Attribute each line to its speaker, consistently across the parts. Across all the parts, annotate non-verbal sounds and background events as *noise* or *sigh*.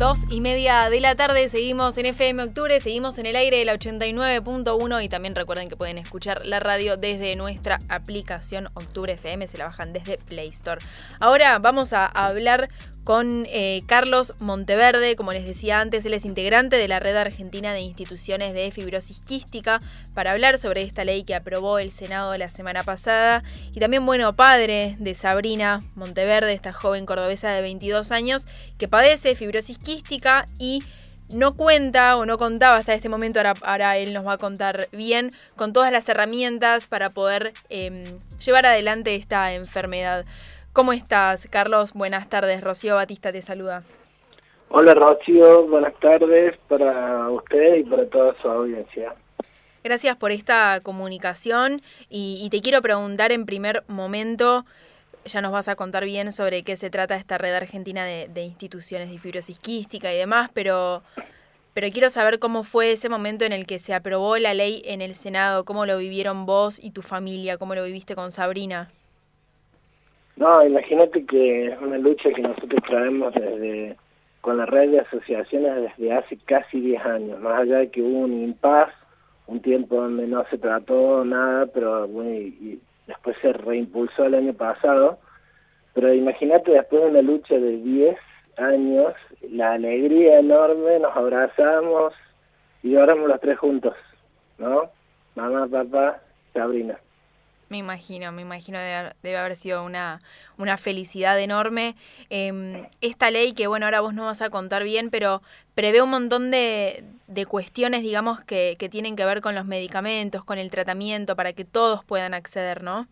Speaker 1: Dos y media de la tarde, seguimos en FM Octubre, seguimos en el aire de la 89.1 y también recuerden que pueden escuchar la radio desde nuestra aplicación Octubre FM, se la bajan desde Play Store. Ahora vamos a hablar con eh, Carlos Monteverde, como les decía antes, él es integrante de la Red Argentina de Instituciones de Fibrosis Quística, para hablar sobre esta ley que aprobó el Senado la semana pasada y también, bueno, padre de Sabrina Monteverde, esta joven cordobesa de 22 años que padece fibrosis quística y no cuenta o no contaba hasta este momento, ahora, él nos va a contar bien, con todas las herramientas para poder em, llevar adelante esta enfermedad. ¿Cómo estás, Carlos? Buenas tardes. Rocío Batista te saluda.
Speaker 2: Hola, Rocío. Buenas tardes para usted y para toda su audiencia.
Speaker 1: Gracias por esta comunicación y te quiero preguntar en primer momento ya nos vas a contar bien sobre qué se trata esta red argentina de, instituciones de fibrosis quística y demás, pero, pero quiero saber cómo fue ese momento en el que se aprobó la ley en el Senado, cómo lo vivieron vos y tu familia, cómo lo viviste con Sabrina.
Speaker 2: No, imagínate que es una lucha que nosotros traemos desde con la red de asociaciones desde hace casi 10 años, más allá de que hubo un impas, un tiempo donde no se trató nada, pero bueno, y, después se reimpulsó el año pasado, pero imagínate después de una lucha de 10 años, la alegría enorme, nos abrazamos y oramos los tres juntos, ¿no? Mamá, papá, Sabrina.
Speaker 1: Me imagino, me imagino debe, haber sido una, una felicidad enorme. Em, esta ley que, bueno, ahora vos no vas a contar bien, pero prevé un montón de, de cuestiones, digamos, que, que, tienen que ver con los medicamentos, con el tratamiento, para que todos puedan acceder, ¿no?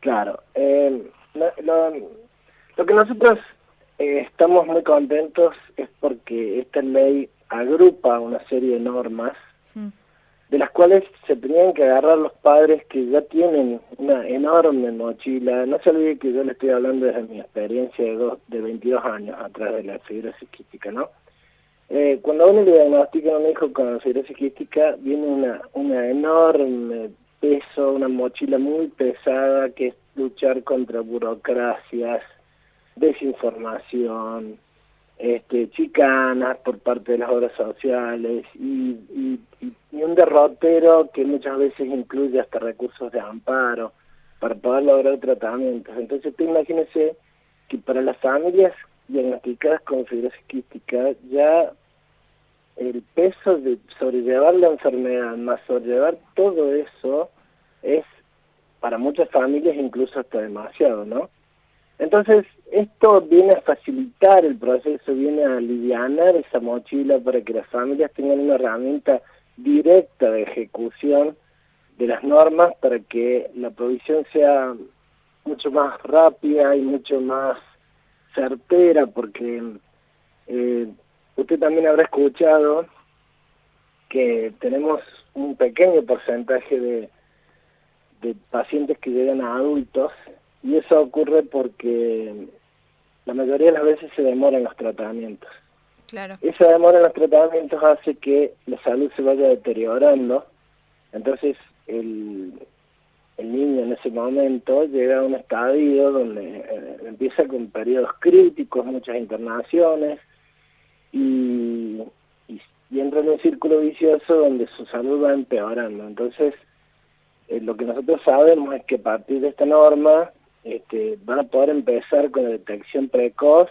Speaker 2: Claro. Em, lo, que nosotros eh, estamos muy contentos es porque esta ley agrupa una serie de normas de las cuales se tenían que agarrar los padres que ya tienen una enorme mochila. No se olvide que yo le estoy hablando desde mi experiencia de, dos, de 22 años atrás de la fibrosis quística, ¿no? Eh, cuando uno le diagnostica a un hijo con fibrosis quística, viene una, una enorme peso, una mochila muy pesada que es luchar contra burocracias, desinformación, este, chicanas por parte de las obras sociales y, un derrotero que muchas veces incluye hasta recursos de amparo para poder lograr tratamientos. Entonces, tú imagínese que para las familias diagnosticadas con fibrosis quística ya el peso de sobrellevar la enfermedad más sobrellevar todo eso es para muchas familias incluso hasta demasiado, ¿no? Entonces, esto viene a facilitar el proceso, viene a aliviar esa mochila para que las familias tengan una herramienta directa de ejecución de las normas para que la provisión sea mucho más rápida y mucho más certera, porque eh, usted también habrá escuchado que tenemos un pequeño porcentaje de, de pacientes que llegan a adultos y eso ocurre porque la mayoría de las veces se demoran los tratamientos.
Speaker 1: Claro.
Speaker 2: Esa demora en los tratamientos hace que la salud se vaya deteriorando, entonces el, el niño en ese momento llega a un estadio donde eh, empieza con periodos críticos, muchas internaciones, y, y, entra en un círculo vicioso donde su salud va empeorando. Entonces, eh, lo que nosotros sabemos es que a partir de esta norma este, van a poder empezar con la detección precoz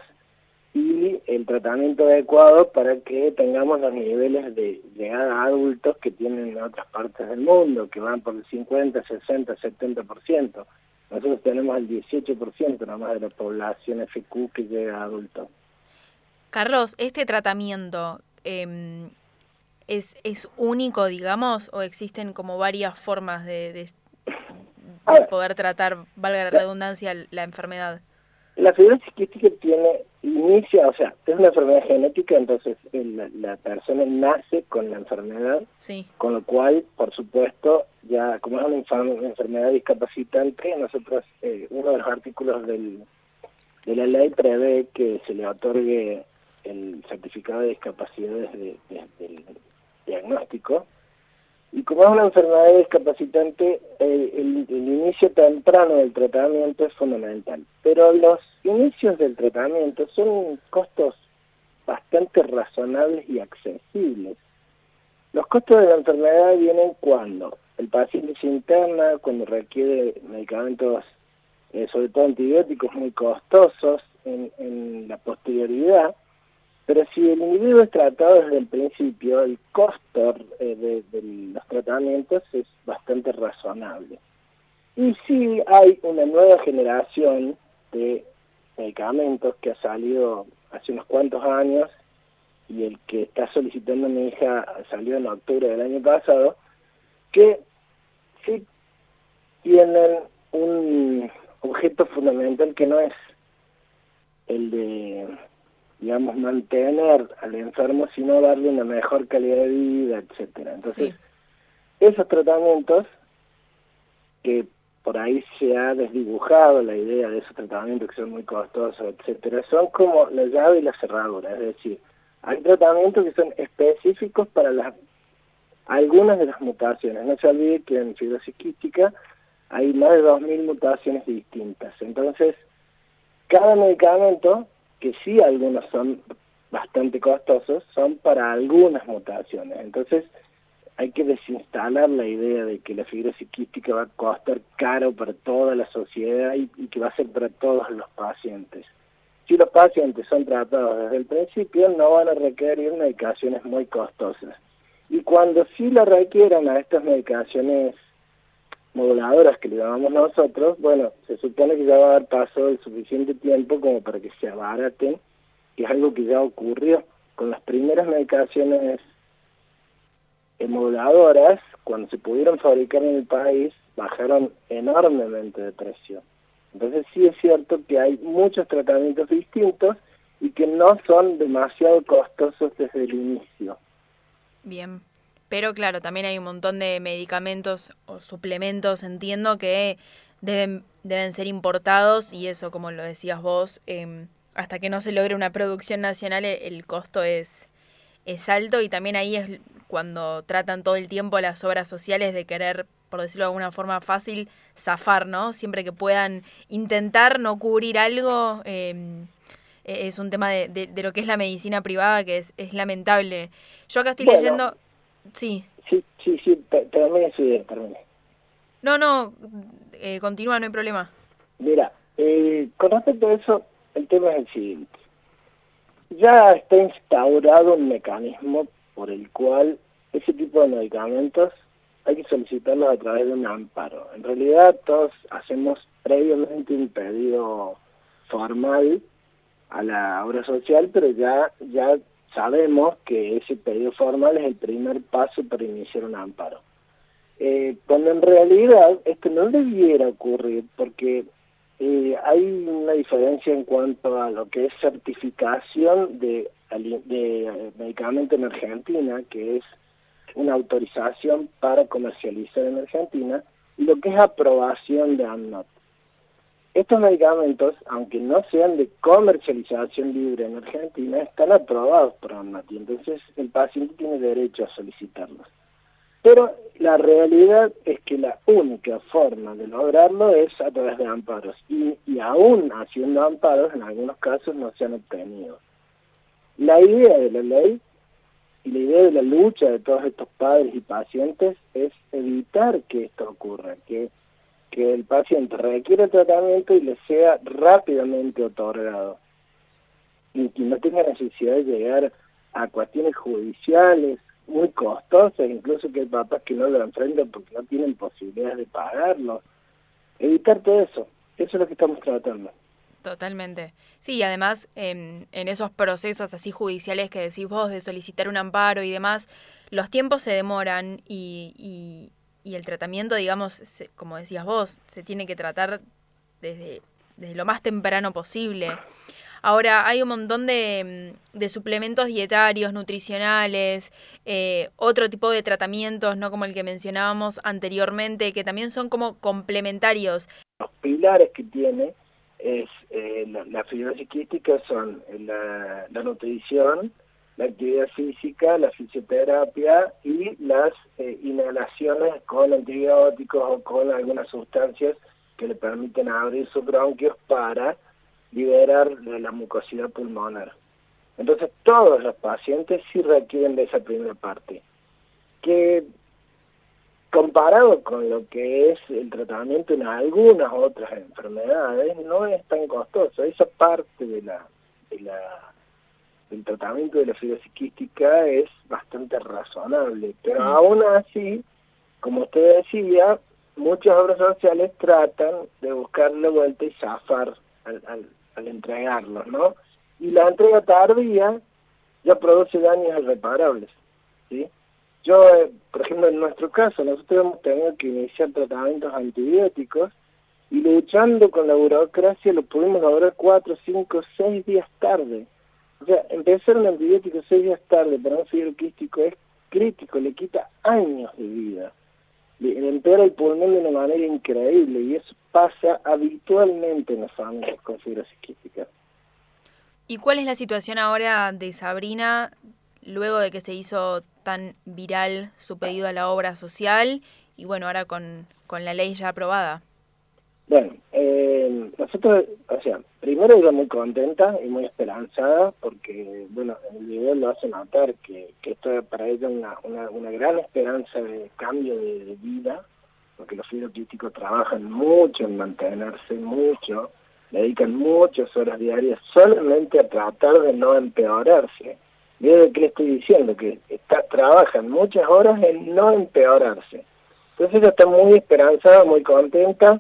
Speaker 2: y el tratamiento adecuado para que tengamos los niveles de llegada a adultos que tienen en otras partes del mundo, que van por el 50, 60, 70%. Nosotros tenemos el 18% nomás de la población FQ que llega a adultos.
Speaker 1: Carlos, ¿este tratamiento em, es, es único, digamos, o existen como varias formas de, poder tratar, valga la redundancia, la enfermedad?
Speaker 2: La fibrosis quística tiene, inicia, o sea, es una enfermedad genética, entonces la, persona nace con la enfermedad,
Speaker 1: sí.
Speaker 2: con lo cual, por supuesto, ya como es una enfermedad discapacitante, nosotros, eh, uno de los artículos del, de la ley prevé que se le otorgue el certificado de discapacidad desde, el diagnóstico. Como es una enfermedad discapacitante, el, inicio temprano del tratamiento es fundamental. Pero los inicios del tratamiento son costos bastante razonables y accesibles. Los costos de la enfermedad vienen cuando el paciente se interna, cuando requiere medicamentos, eh, sobre todo antibióticos, muy costosos en, la posterioridad, pero si el individuo es tratado desde el principio, el costo eh, de, los tratamientos es bastante razonable. Y si hay una nueva generación de medicamentos que ha salido hace unos cuantos años y el que está solicitando mi hija salió en octubre del año pasado, que sí tienen un objeto fundamental que no es el de, digamos, mantener al enfermo, sino darle una mejor calidad de vida, etcétera. Entonces, esos tratamientos que por ahí se ha desdibujado la idea de esos tratamientos que son muy costosos, etcétera, son como la llave y la cerradura, es decir, hay tratamientos que son específicos para las algunas de las mutaciones. No se olvide que en fibrosis quística hay más de 2.000 mutaciones distintas. Entonces, cada medicamento, que sí algunos son bastante costosos, son para algunas mutaciones. Entonces, hay que desinstalar la idea de que la fibrosis quística va a costar caro para toda la sociedad y, y que va a ser para todos los pacientes. Si los pacientes son tratados desde el principio, no van a requerir medicaciones muy costosas. Y cuando sí lo requieran a estas medicaciones moduladoras que le llamamos nosotros, bueno, se supone que ya va a dar paso el suficiente tiempo como para que se abaraten, y es algo que ya ocurrió con las primeras medicaciones moduladoras, cuando se pudieron fabricar en el país, bajaron enormemente de precio. Entonces sí es cierto que hay muchos tratamientos distintos y que no son demasiado costosos desde el inicio.
Speaker 1: Bien. Pero claro, también hay un montón de medicamentos o suplementos, entiendo, que deben, deben ser importados y eso, como lo decías vos, em, hasta que no se logre una producción nacional e, el, costo es, es alto y también ahí es cuando tratan todo el tiempo las obras sociales de querer, por decirlo de alguna forma fácil, zafar, ¿no? Siempre que puedan intentar no cubrir algo, em, e, es un tema de, de, lo que es la medicina privada que es, es lamentable. Yo acá estoy leyendo... Sí.
Speaker 2: Sí, sí, sí, termine su idea,
Speaker 1: No, no, eh, continúa, no hay problema.
Speaker 2: Mira, eh, con respecto a eso, el tema es el siguiente. Ya está instaurado un mecanismo por el cual ese tipo de medicamentos hay que solicitarlos a través de un amparo. En realidad todos hacemos previamente un pedido formal a la obra social, pero ya, ya sabemos que ese pedido formal es el primer paso para iniciar un amparo. Eh, cuando en realidad esto no debiera ocurrir porque eh, hay una diferencia en cuanto a lo que es certificación de, de medicamento en Argentina, que es una autorización para comercializar en Argentina, y lo que es aprobación de AMNOT. Estos medicamentos, aunque no sean de comercialización libre en Argentina, están aprobados por ANMATI, entonces el paciente tiene derecho a solicitarlos. Pero la realidad es que la única forma de lograrlo es a través de amparos, y, y aún haciendo amparos, en algunos casos no se han obtenido. La idea de la ley y la idea de la lucha de todos estos padres y pacientes es evitar que esto ocurra, que que el paciente requiere tratamiento y le sea rápidamente otorgado y que no tenga necesidad de llegar a cuestiones judiciales muy costosas, incluso que hay papás que no lo enfrentan porque no tienen posibilidades de pagarlo. Evitar todo eso, eso es lo que estamos tratando.
Speaker 1: Totalmente. Sí, y además en, en esos procesos así judiciales que decís vos de solicitar un amparo y demás, los tiempos se demoran y, y el tratamiento, digamos, como decías vos, se tiene que tratar desde, desde lo más temprano posible. Ahora, hay un montón de, mm, de suplementos dietarios, nutricionales, eh, otro tipo de tratamientos, no como el que mencionábamos anteriormente, que también son como complementarios.
Speaker 2: Los pilares que tiene es eh, la, la fibrosis son la nutrición, la actividad física, la fisioterapia y las eh, inhalaciones con antibióticos o con algunas sustancias que le permiten abrir sus bronquios para liberar la mucosidad pulmonar. Entonces todos los pacientes sí requieren de esa primera parte, que comparado con lo que es el tratamiento en algunas otras enfermedades, no es tan costoso. Esa parte de la, de la del tratamiento de la fibrosis psiquística es bastante razonable, pero aún así, como usted decía, muchas obras sociales tratan de buscarle vuelta y zafar al, al, al entregarlos, ¿no? Y la entrega tardía ya produce daños irreparables, ¿sí? Yo, eh, por ejemplo, en nuestro caso, nosotros hemos tenido que iniciar tratamientos antibióticos y luchando con la burocracia lo pudimos lograr cuatro, cinco, seis días tarde. O sea, empezar un antibiótico seis días tarde para un fibro quístico es crítico, le quita años de vida. Le empeora el pulmón de una manera increíble y eso pasa habitualmente en las familias con fibrosis quística.
Speaker 1: ¿Y cuál es la situación ahora de Sabrina luego de que se hizo tan viral su pedido a la obra social y bueno, ahora con, con la ley ya aprobada?
Speaker 2: Nosotros, o sea, primero ella muy contenta y muy esperanzada porque, bueno, el video lo hace notar que, que esto es para ella una, una, una gran esperanza de cambio de, vida, porque los fibroquísticos trabajan mucho en mantenerse, mucho, dedican muchas horas diarias solamente a tratar de no empeorarse. ¿De qué le estoy diciendo? Que está, trabajan muchas horas en no empeorarse. Entonces ella está muy esperanzada, muy contenta,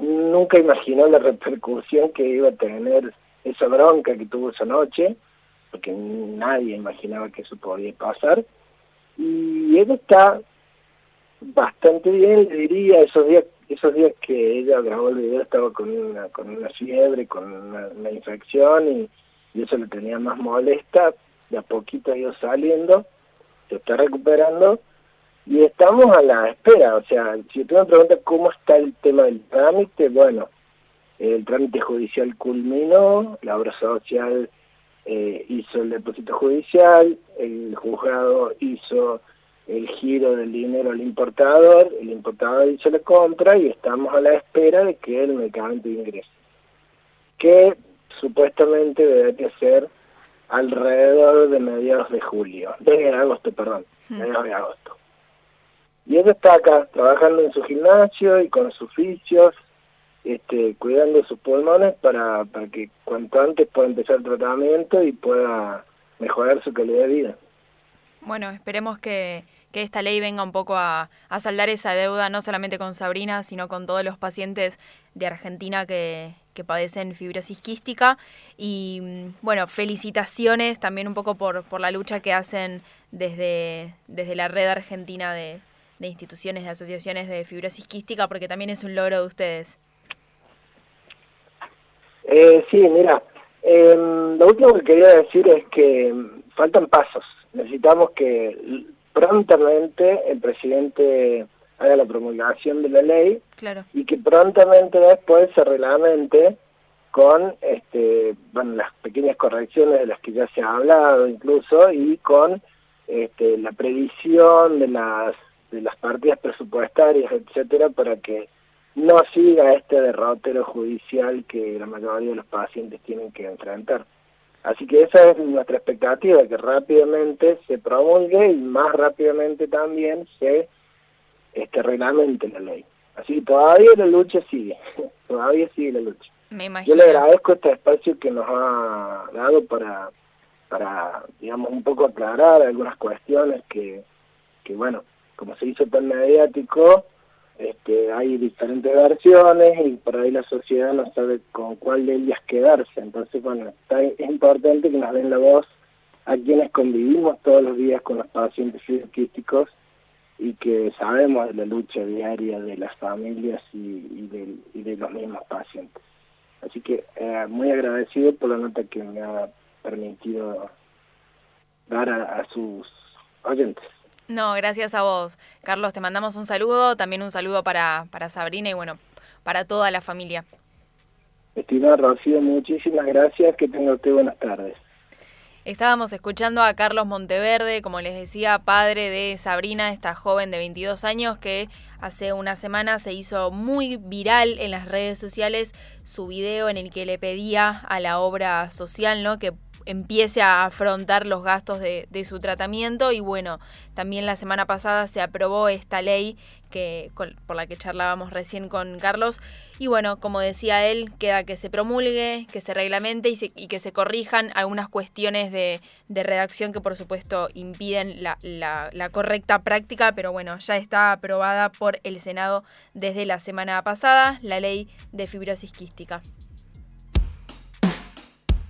Speaker 2: nunca imaginó la repercusión que iba a tener esa bronca que tuvo esa noche, porque nadie imaginaba que eso podía pasar. Y ella está bastante bien, le diría, esos días esos días que ella grabó el video estaba con una, con una fiebre, con una, infección y, y, eso le tenía más molesta, de a poquito ha ido saliendo, se está recuperando y estamos a la espera, o sea, si usted me pregunta cómo está el tema del trámite, bueno, el trámite judicial culminó, la obra social eh, hizo el depósito judicial, el juzgado hizo el giro del dinero al importador, el importador hizo la compra y estamos a la espera de que el medicamento ingrese, que supuestamente debería ser alrededor de mediados de julio, de agosto, perdón, mediados de agosto. Y él está acá, trabajando en su gimnasio y con sus oficios, este, cuidando sus pulmones para, para que cuanto antes pueda empezar el tratamiento y pueda mejorar su calidad de vida.
Speaker 1: Bueno, esperemos que, que esta ley venga un poco a, a, saldar esa deuda, no solamente con Sabrina, sino con todos los pacientes de Argentina que, que padecen fibrosis quística. Y mm, bueno, felicitaciones también un poco por, por la lucha que hacen desde, desde la red argentina de, de instituciones, de asociaciones de fibrosis quística, porque también es un logro de ustedes.
Speaker 2: Eh, sí, mira, eh, lo último que quería decir es que faltan pasos. Necesitamos que prontamente el presidente haga la promulgación de la ley
Speaker 1: claro.
Speaker 2: y que prontamente después se reglamente con este, bueno, las pequeñas correcciones de las que ya se ha hablado incluso y con este, la previsión de las de las partidas presupuestarias, etcétera, para que no siga este derrotero judicial que la mayoría de los pacientes tienen que enfrentar. Así que esa es nuestra expectativa, que rápidamente se promulgue y más rápidamente también se este, reglamente la ley. Así que todavía la lucha sigue, *laughs* todavía sigue la lucha.
Speaker 1: Me imagino.
Speaker 2: Yo le agradezco este espacio que nos ha dado para, para digamos, un poco aclarar algunas cuestiones que, que bueno, como se hizo tan mediático, este, hay diferentes versiones y por ahí la sociedad no sabe con cuál de ellas quedarse. Entonces, bueno, es importante que nos den la voz a quienes convivimos todos los días con los pacientes fibroquísticos y que sabemos de la lucha diaria de las familias y, de, los mismos pacientes. Así que eh, muy agradecido por la nota que me ha permitido dar a sus oyentes.
Speaker 1: No, gracias a vos. Carlos, te mandamos un saludo, también un saludo para, para Sabrina y bueno, para toda la familia.
Speaker 2: Estimada Rocío, muchísimas gracias, que tenga usted buenas tardes.
Speaker 1: Estábamos escuchando a Carlos Monteverde, como les decía, padre de Sabrina, esta joven de 22 años que hace una semana se hizo muy viral en las redes sociales su video en el que le pedía a la obra social, ¿no? Que empiece a afrontar los gastos de, su tratamiento. Y bueno, también la semana pasada se aprobó esta ley que, por la que charlábamos recién con Carlos. Y bueno, como decía él, queda que se promulgue, que se reglamente y, que se corrijan algunas cuestiones de, redacción que por supuesto impiden la, la correcta práctica, pero bueno, ya está aprobada por el Senado desde la semana pasada, la ley de fibrosis quística.